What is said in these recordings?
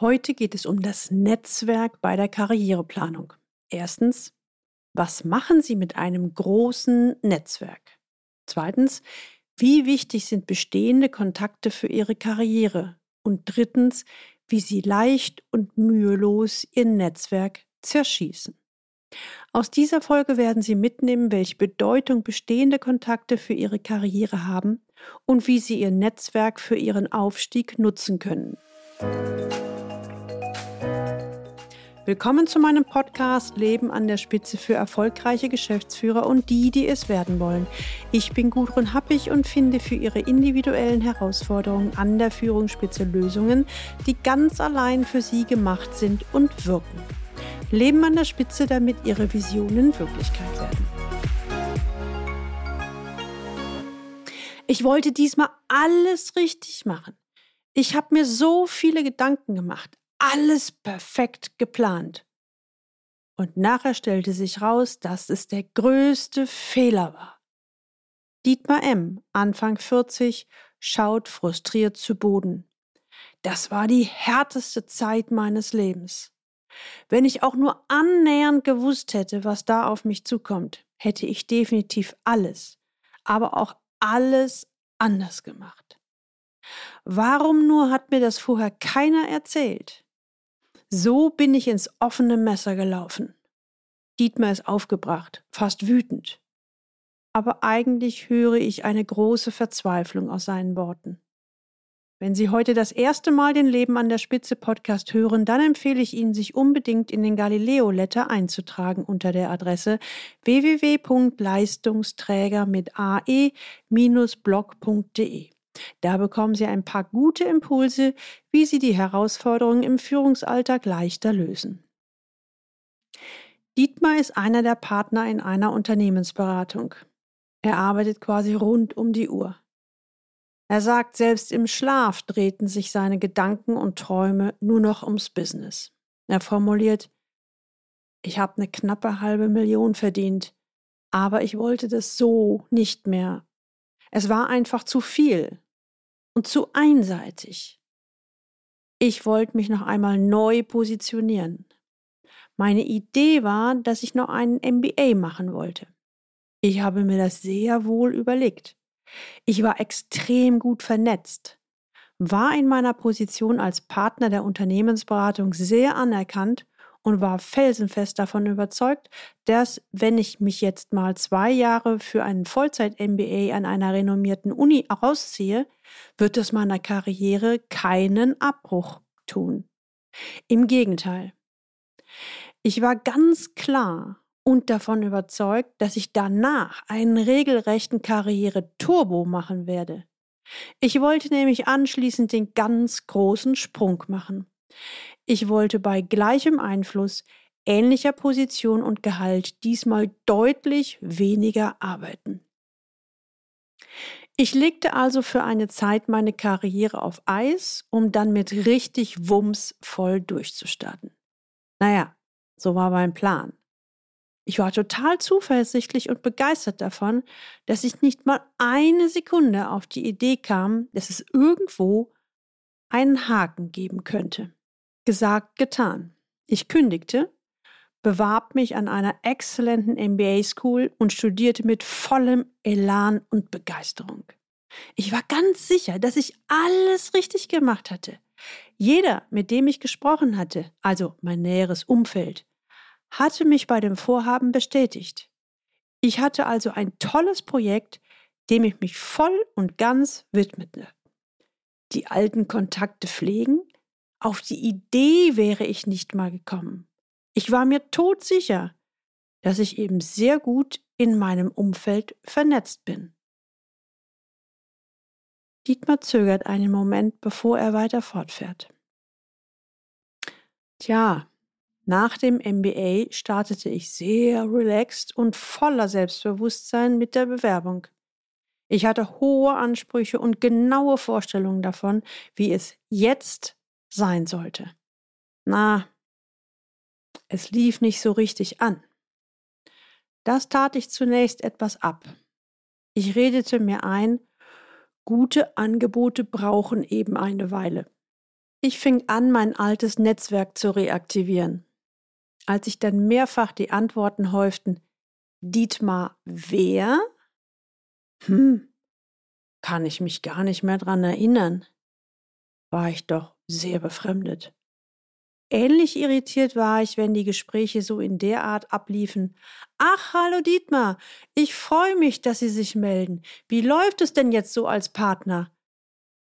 Heute geht es um das Netzwerk bei der Karriereplanung. Erstens, was machen Sie mit einem großen Netzwerk? Zweitens, wie wichtig sind bestehende Kontakte für Ihre Karriere? Und drittens, wie Sie leicht und mühelos Ihr Netzwerk zerschießen. Aus dieser Folge werden Sie mitnehmen, welche Bedeutung bestehende Kontakte für Ihre Karriere haben und wie Sie Ihr Netzwerk für Ihren Aufstieg nutzen können. Willkommen zu meinem Podcast Leben an der Spitze für erfolgreiche Geschäftsführer und die, die es werden wollen. Ich bin Gudrun Happig und finde für Ihre individuellen Herausforderungen an der Führungsspitze Lösungen, die ganz allein für Sie gemacht sind und wirken. Leben an der Spitze, damit Ihre Visionen Wirklichkeit werden. Ich wollte diesmal alles richtig machen. Ich habe mir so viele Gedanken gemacht, alles perfekt geplant. Und nachher stellte sich raus, dass es der größte Fehler war. Dietmar M., Anfang 40, schaut frustriert zu Boden. Das war die härteste Zeit meines Lebens. Wenn ich auch nur annähernd gewusst hätte, was da auf mich zukommt, hätte ich definitiv alles, aber auch alles anders gemacht. Warum nur hat mir das vorher keiner erzählt? So bin ich ins offene Messer gelaufen. Dietmar ist aufgebracht, fast wütend. Aber eigentlich höre ich eine große Verzweiflung aus seinen Worten. Wenn Sie heute das erste Mal den Leben an der Spitze Podcast hören, dann empfehle ich Ihnen, sich unbedingt in den Galileo Letter einzutragen unter der Adresse www.leistungsträger mit ae-blog.de. Da bekommen Sie ein paar gute Impulse, wie Sie die Herausforderungen im Führungsalltag leichter lösen. Dietmar ist einer der Partner in einer Unternehmensberatung. Er arbeitet quasi rund um die Uhr. Er sagt, selbst im Schlaf drehten sich seine Gedanken und Träume nur noch ums Business. Er formuliert, ich habe eine knappe halbe Million verdient, aber ich wollte das so nicht mehr. Es war einfach zu viel und zu einseitig. Ich wollte mich noch einmal neu positionieren. Meine Idee war, dass ich noch einen MBA machen wollte. Ich habe mir das sehr wohl überlegt. Ich war extrem gut vernetzt, war in meiner Position als Partner der Unternehmensberatung sehr anerkannt und war felsenfest davon überzeugt, dass, wenn ich mich jetzt mal zwei Jahre für einen Vollzeit-MBA an einer renommierten Uni rausziehe, wird es meiner Karriere keinen Abbruch tun. Im Gegenteil. Ich war ganz klar und davon überzeugt, dass ich danach einen regelrechten Karriere-Turbo machen werde. Ich wollte nämlich anschließend den ganz großen Sprung machen. Ich wollte bei gleichem Einfluss, ähnlicher Position und Gehalt diesmal deutlich weniger arbeiten. Ich legte also für eine Zeit meine Karriere auf Eis, um dann mit richtig Wumms voll durchzustarten. Naja, so war mein Plan. Ich war total zuversichtlich und begeistert davon, dass ich nicht mal eine Sekunde auf die Idee kam, dass es irgendwo einen Haken geben könnte. Gesagt, getan. Ich kündigte, bewarb mich an einer exzellenten MBA School und studierte mit vollem Elan und Begeisterung. Ich war ganz sicher, dass ich alles richtig gemacht hatte. Jeder, mit dem ich gesprochen hatte, also mein näheres Umfeld, hatte mich bei dem Vorhaben bestätigt. Ich hatte also ein tolles Projekt, dem ich mich voll und ganz widmete. Die alten Kontakte pflegen, auf die Idee wäre ich nicht mal gekommen. Ich war mir todsicher, dass ich eben sehr gut in meinem Umfeld vernetzt bin. Dietmar zögert einen Moment, bevor er weiter fortfährt. Tja, nach dem MBA startete ich sehr relaxed und voller Selbstbewusstsein mit der Bewerbung. Ich hatte hohe Ansprüche und genaue Vorstellungen davon, wie es jetzt sein sollte. Na, es lief nicht so richtig an. Das tat ich zunächst etwas ab. Ich redete mir ein, gute Angebote brauchen eben eine Weile. Ich fing an, mein altes Netzwerk zu reaktivieren. Als sich dann mehrfach die Antworten häuften, Dietmar wer? Hm, kann ich mich gar nicht mehr dran erinnern. War ich doch sehr befremdet. Ähnlich irritiert war ich, wenn die Gespräche so in der Art abliefen. Ach, hallo Dietmar, ich freue mich, dass Sie sich melden. Wie läuft es denn jetzt so als Partner?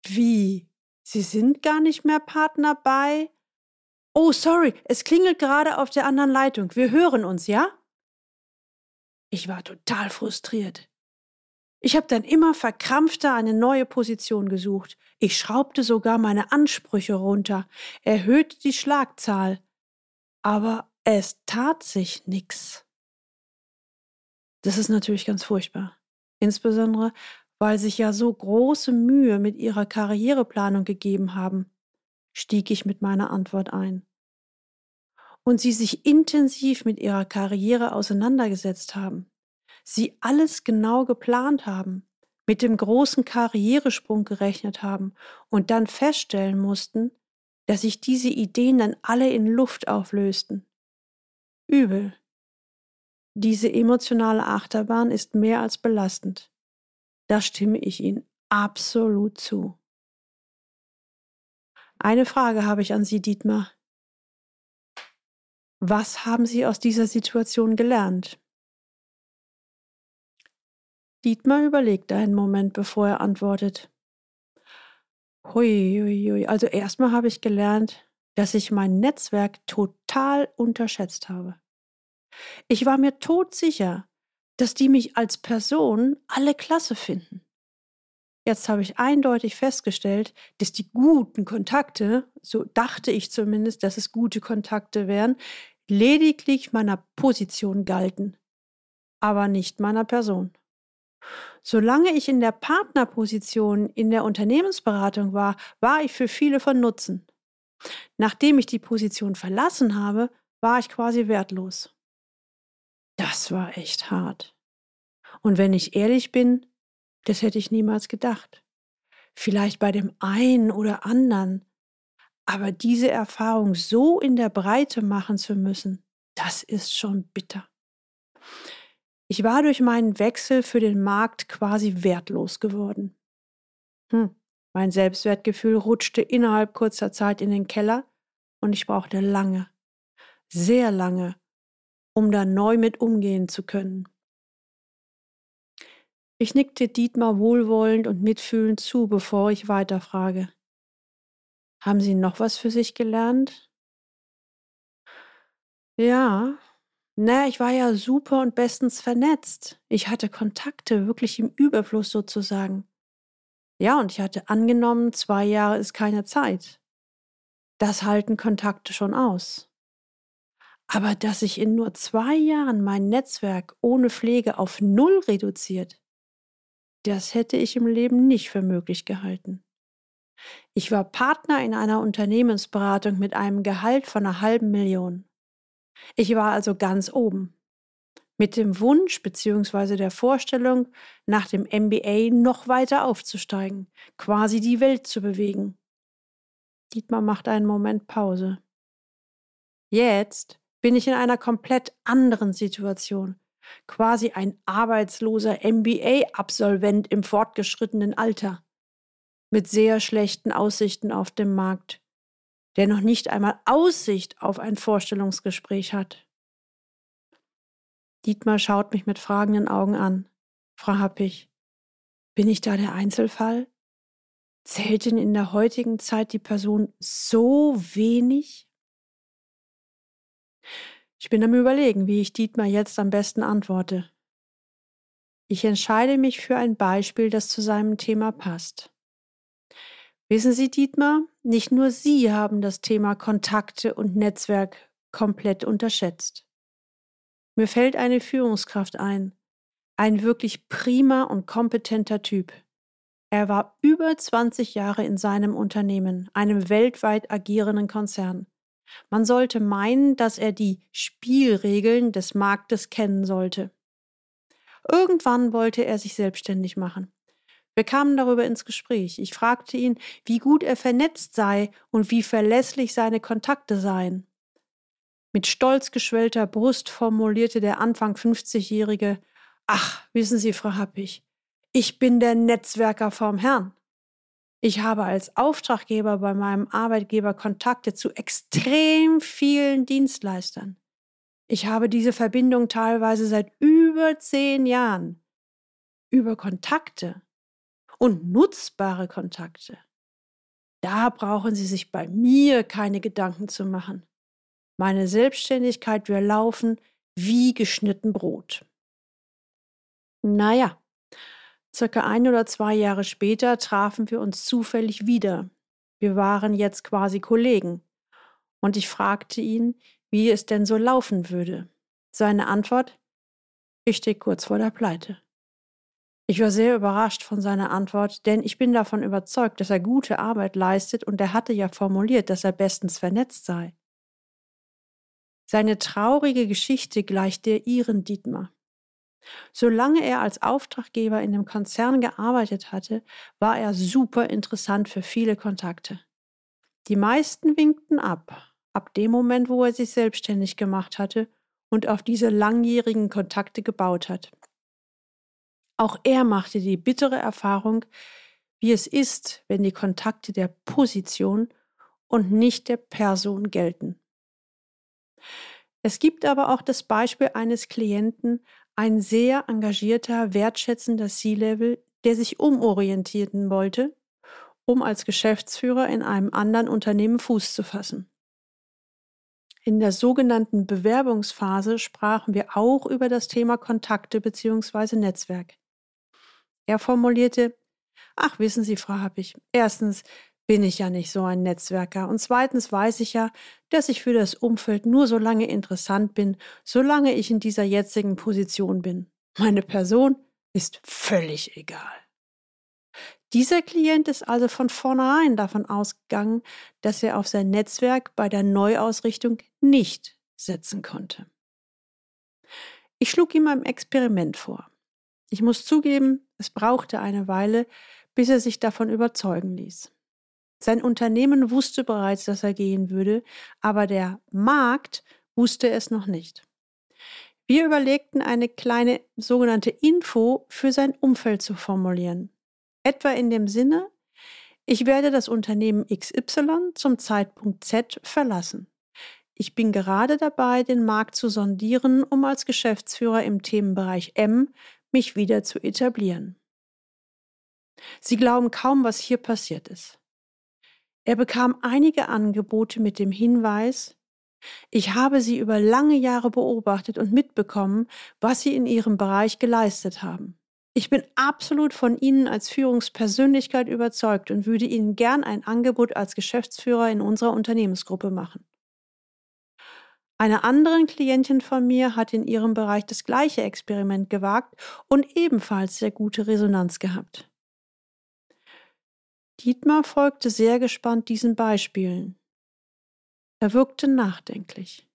Wie? Sie sind gar nicht mehr Partner bei? Oh, sorry, es klingelt gerade auf der anderen Leitung. Wir hören uns, ja? Ich war total frustriert. Ich habe dann immer verkrampfter eine neue Position gesucht. Ich schraubte sogar meine Ansprüche runter, erhöhte die Schlagzahl. Aber es tat sich nichts. Das ist natürlich ganz furchtbar. Insbesondere, weil sich ja so große Mühe mit ihrer Karriereplanung gegeben haben, stieg ich mit meiner Antwort ein. Und sie sich intensiv mit ihrer Karriere auseinandergesetzt haben sie alles genau geplant haben, mit dem großen Karrieresprung gerechnet haben und dann feststellen mussten, dass sich diese Ideen dann alle in Luft auflösten. Übel. Diese emotionale Achterbahn ist mehr als belastend. Da stimme ich Ihnen absolut zu. Eine Frage habe ich an Sie, Dietmar. Was haben Sie aus dieser Situation gelernt? Dietmar überlegt einen Moment, bevor er antwortet. Hui, hui, hui. Also erstmal habe ich gelernt, dass ich mein Netzwerk total unterschätzt habe. Ich war mir todsicher, dass die mich als Person alle klasse finden. Jetzt habe ich eindeutig festgestellt, dass die guten Kontakte, so dachte ich zumindest, dass es gute Kontakte wären, lediglich meiner Position galten, aber nicht meiner Person. Solange ich in der Partnerposition in der Unternehmensberatung war, war ich für viele von Nutzen. Nachdem ich die Position verlassen habe, war ich quasi wertlos. Das war echt hart. Und wenn ich ehrlich bin, das hätte ich niemals gedacht. Vielleicht bei dem einen oder anderen. Aber diese Erfahrung so in der Breite machen zu müssen, das ist schon bitter. Ich war durch meinen Wechsel für den Markt quasi wertlos geworden. Hm. Mein Selbstwertgefühl rutschte innerhalb kurzer Zeit in den Keller und ich brauchte lange, sehr lange, um da neu mit umgehen zu können. Ich nickte Dietmar wohlwollend und mitfühlend zu, bevor ich weiterfrage. Haben Sie noch was für sich gelernt? Ja, na, ich war ja super und bestens vernetzt. Ich hatte Kontakte, wirklich im Überfluss sozusagen. Ja, und ich hatte angenommen, zwei Jahre ist keine Zeit. Das halten Kontakte schon aus. Aber dass sich in nur zwei Jahren mein Netzwerk ohne Pflege auf Null reduziert, das hätte ich im Leben nicht für möglich gehalten. Ich war Partner in einer Unternehmensberatung mit einem Gehalt von einer halben Million. Ich war also ganz oben. Mit dem Wunsch bzw. der Vorstellung, nach dem MBA noch weiter aufzusteigen, quasi die Welt zu bewegen. Dietmar macht einen Moment Pause. Jetzt bin ich in einer komplett anderen Situation, quasi ein arbeitsloser MBA-Absolvent im fortgeschrittenen Alter, mit sehr schlechten Aussichten auf dem Markt der noch nicht einmal Aussicht auf ein Vorstellungsgespräch hat. Dietmar schaut mich mit fragenden Augen an. Frau Happig, bin ich da der Einzelfall? Zählt denn in der heutigen Zeit die Person so wenig? Ich bin am Überlegen, wie ich Dietmar jetzt am besten antworte. Ich entscheide mich für ein Beispiel, das zu seinem Thema passt. Wissen Sie, Dietmar, nicht nur Sie haben das Thema Kontakte und Netzwerk komplett unterschätzt. Mir fällt eine Führungskraft ein, ein wirklich prima und kompetenter Typ. Er war über 20 Jahre in seinem Unternehmen, einem weltweit agierenden Konzern. Man sollte meinen, dass er die Spielregeln des Marktes kennen sollte. Irgendwann wollte er sich selbstständig machen. Wir kamen darüber ins Gespräch. Ich fragte ihn, wie gut er vernetzt sei und wie verlässlich seine Kontakte seien. Mit stolz geschwellter Brust formulierte der Anfang 50-Jährige, Ach, wissen Sie, Frau Happig, ich bin der Netzwerker vom Herrn. Ich habe als Auftraggeber bei meinem Arbeitgeber Kontakte zu extrem vielen Dienstleistern. Ich habe diese Verbindung teilweise seit über zehn Jahren. Über Kontakte und nutzbare Kontakte. Da brauchen Sie sich bei mir keine Gedanken zu machen. Meine Selbstständigkeit wir laufen wie geschnitten Brot. Naja, Circa ein oder zwei Jahre später trafen wir uns zufällig wieder. Wir waren jetzt quasi Kollegen. Und ich fragte ihn, wie es denn so laufen würde. Seine Antwort, ich stehe kurz vor der Pleite. Ich war sehr überrascht von seiner Antwort, denn ich bin davon überzeugt, dass er gute Arbeit leistet und er hatte ja formuliert, dass er bestens vernetzt sei. Seine traurige Geschichte gleicht der ihren Dietmar. Solange er als Auftraggeber in dem Konzern gearbeitet hatte, war er super interessant für viele Kontakte. Die meisten winkten ab, ab dem Moment, wo er sich selbstständig gemacht hatte und auf diese langjährigen Kontakte gebaut hat. Auch er machte die bittere Erfahrung, wie es ist, wenn die Kontakte der Position und nicht der Person gelten. Es gibt aber auch das Beispiel eines Klienten, ein sehr engagierter, wertschätzender C-Level, der sich umorientieren wollte, um als Geschäftsführer in einem anderen Unternehmen Fuß zu fassen. In der sogenannten Bewerbungsphase sprachen wir auch über das Thema Kontakte bzw. Netzwerk. Er formulierte, Ach, wissen Sie, Frau Happig, erstens bin ich ja nicht so ein Netzwerker. Und zweitens weiß ich ja, dass ich für das Umfeld nur so lange interessant bin, solange ich in dieser jetzigen Position bin. Meine Person ist völlig egal. Dieser Klient ist also von vornherein davon ausgegangen, dass er auf sein Netzwerk bei der Neuausrichtung nicht setzen konnte. Ich schlug ihm ein Experiment vor. Ich muss zugeben, es brauchte eine Weile, bis er sich davon überzeugen ließ. Sein Unternehmen wusste bereits, dass er gehen würde, aber der Markt wusste es noch nicht. Wir überlegten, eine kleine sogenannte Info für sein Umfeld zu formulieren. Etwa in dem Sinne, ich werde das Unternehmen XY zum Zeitpunkt Z verlassen. Ich bin gerade dabei, den Markt zu sondieren, um als Geschäftsführer im Themenbereich M mich wieder zu etablieren. Sie glauben kaum, was hier passiert ist. Er bekam einige Angebote mit dem Hinweis, ich habe Sie über lange Jahre beobachtet und mitbekommen, was Sie in Ihrem Bereich geleistet haben. Ich bin absolut von Ihnen als Führungspersönlichkeit überzeugt und würde Ihnen gern ein Angebot als Geschäftsführer in unserer Unternehmensgruppe machen. Eine andere Klientin von mir hat in ihrem Bereich das gleiche Experiment gewagt und ebenfalls sehr gute Resonanz gehabt. Dietmar folgte sehr gespannt diesen Beispielen. Er wirkte nachdenklich.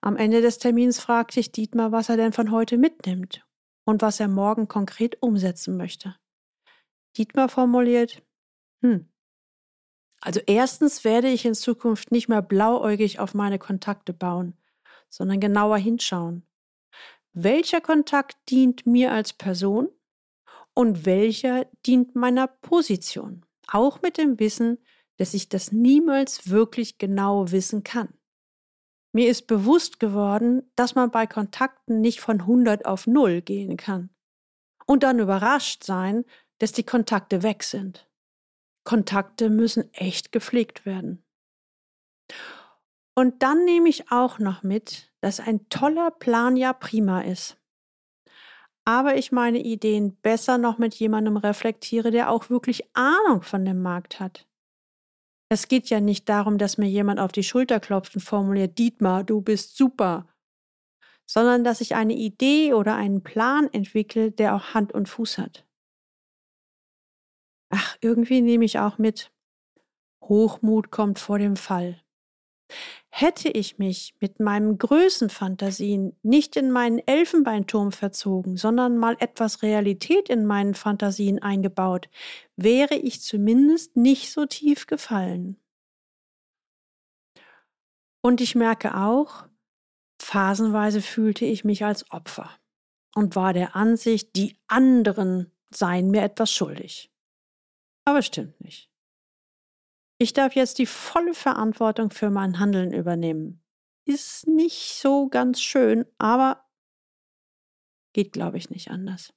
Am Ende des Termins fragte ich Dietmar, was er denn von heute mitnimmt und was er morgen konkret umsetzen möchte. Dietmar formuliert, hm, also erstens werde ich in Zukunft nicht mehr blauäugig auf meine Kontakte bauen, sondern genauer hinschauen. Welcher Kontakt dient mir als Person und welcher dient meiner Position. Auch mit dem Wissen, dass ich das niemals wirklich genau wissen kann. Mir ist bewusst geworden, dass man bei Kontakten nicht von 100 auf 0 gehen kann. Und dann überrascht sein, dass die Kontakte weg sind. Kontakte müssen echt gepflegt werden. Und dann nehme ich auch noch mit, dass ein toller Plan ja prima ist aber ich meine Ideen besser noch mit jemandem reflektiere, der auch wirklich Ahnung von dem Markt hat. Es geht ja nicht darum, dass mir jemand auf die Schulter klopft und formuliert, Dietmar, du bist super, sondern dass ich eine Idee oder einen Plan entwickle, der auch Hand und Fuß hat. Ach, irgendwie nehme ich auch mit, Hochmut kommt vor dem Fall. Hätte ich mich mit meinen Größenfantasien nicht in meinen Elfenbeinturm verzogen, sondern mal etwas Realität in meinen Fantasien eingebaut, wäre ich zumindest nicht so tief gefallen. Und ich merke auch, phasenweise fühlte ich mich als Opfer und war der Ansicht, die anderen seien mir etwas schuldig. Aber stimmt nicht. Ich darf jetzt die volle Verantwortung für mein Handeln übernehmen. Ist nicht so ganz schön, aber geht, glaube ich, nicht anders.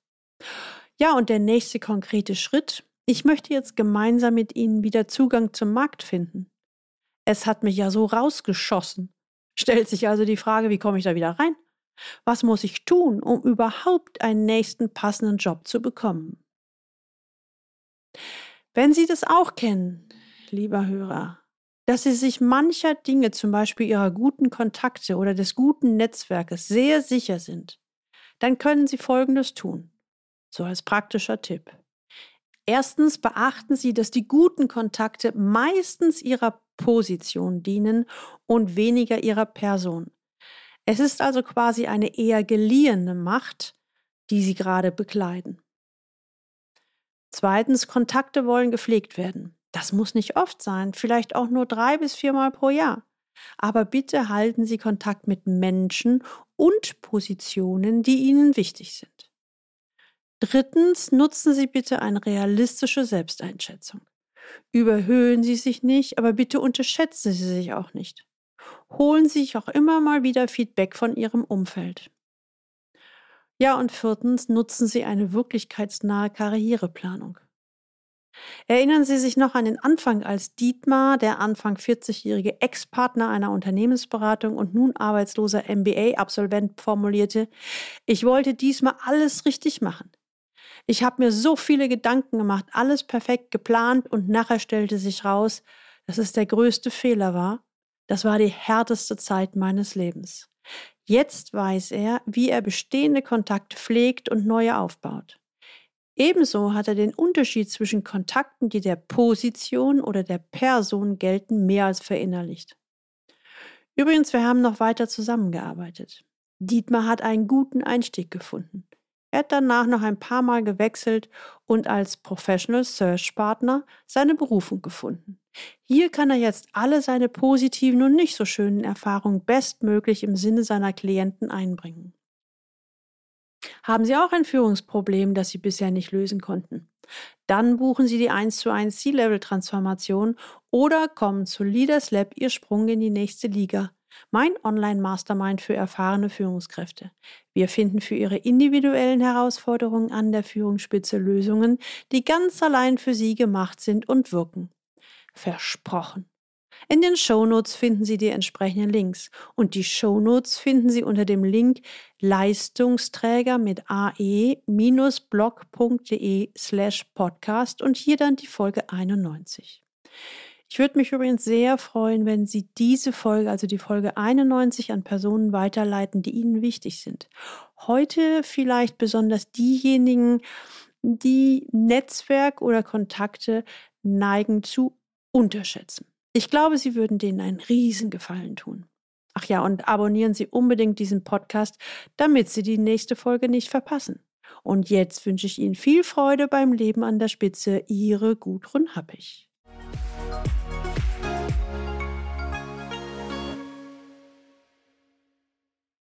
Ja, und der nächste konkrete Schritt. Ich möchte jetzt gemeinsam mit Ihnen wieder Zugang zum Markt finden. Es hat mich ja so rausgeschossen. Stellt sich also die Frage, wie komme ich da wieder rein? Was muss ich tun, um überhaupt einen nächsten passenden Job zu bekommen? Wenn Sie das auch kennen, lieber Hörer, dass Sie sich mancher Dinge, zum Beispiel Ihrer guten Kontakte oder des guten Netzwerkes, sehr sicher sind, dann können Sie Folgendes tun. So als praktischer Tipp. Erstens beachten Sie, dass die guten Kontakte meistens Ihrer Position dienen und weniger Ihrer Person. Es ist also quasi eine eher geliehene Macht, die Sie gerade bekleiden. Zweitens, Kontakte wollen gepflegt werden. Das muss nicht oft sein, vielleicht auch nur drei bis viermal pro Jahr. Aber bitte halten Sie Kontakt mit Menschen und Positionen, die Ihnen wichtig sind. Drittens, nutzen Sie bitte eine realistische Selbsteinschätzung. Überhöhen Sie sich nicht, aber bitte unterschätzen Sie sich auch nicht. Holen Sie sich auch immer mal wieder Feedback von Ihrem Umfeld. Ja, und viertens, nutzen Sie eine wirklichkeitsnahe Karriereplanung. Erinnern Sie sich noch an den Anfang, als Dietmar, der Anfang 40-jährige Ex-Partner einer Unternehmensberatung und nun arbeitsloser MBA-Absolvent, formulierte, ich wollte diesmal alles richtig machen. Ich habe mir so viele Gedanken gemacht, alles perfekt geplant und nachher stellte sich raus, dass es der größte Fehler war. Das war die härteste Zeit meines Lebens. Jetzt weiß er, wie er bestehende Kontakte pflegt und neue aufbaut. Ebenso hat er den Unterschied zwischen Kontakten, die der Position oder der Person gelten, mehr als verinnerlicht. Übrigens, wir haben noch weiter zusammengearbeitet. Dietmar hat einen guten Einstieg gefunden. Er hat danach noch ein paar Mal gewechselt und als Professional Search Partner seine Berufung gefunden. Hier kann er jetzt alle seine positiven und nicht so schönen Erfahrungen bestmöglich im Sinne seiner Klienten einbringen. Haben Sie auch ein Führungsproblem, das Sie bisher nicht lösen konnten? Dann buchen Sie die 1 zu 1 C-Level-Transformation oder kommen zu Leaders Lab Ihr Sprung in die nächste Liga. Mein Online-Mastermind für erfahrene Führungskräfte. Wir finden für Ihre individuellen Herausforderungen an der Führungsspitze Lösungen, die ganz allein für Sie gemacht sind und wirken. Versprochen. In den Shownotes finden Sie die entsprechenden Links und die Shownotes finden Sie unter dem Link Leistungsträger mit ae-blog.de slash podcast und hier dann die Folge 91. Ich würde mich übrigens sehr freuen, wenn Sie diese Folge, also die Folge 91, an Personen weiterleiten, die Ihnen wichtig sind. Heute vielleicht besonders diejenigen, die Netzwerk oder Kontakte neigen zu unterschätzen. Ich glaube, Sie würden denen einen Riesengefallen tun. Ach ja, und abonnieren Sie unbedingt diesen Podcast, damit Sie die nächste Folge nicht verpassen. Und jetzt wünsche ich Ihnen viel Freude beim Leben an der Spitze. Ihre Gudrun Happig.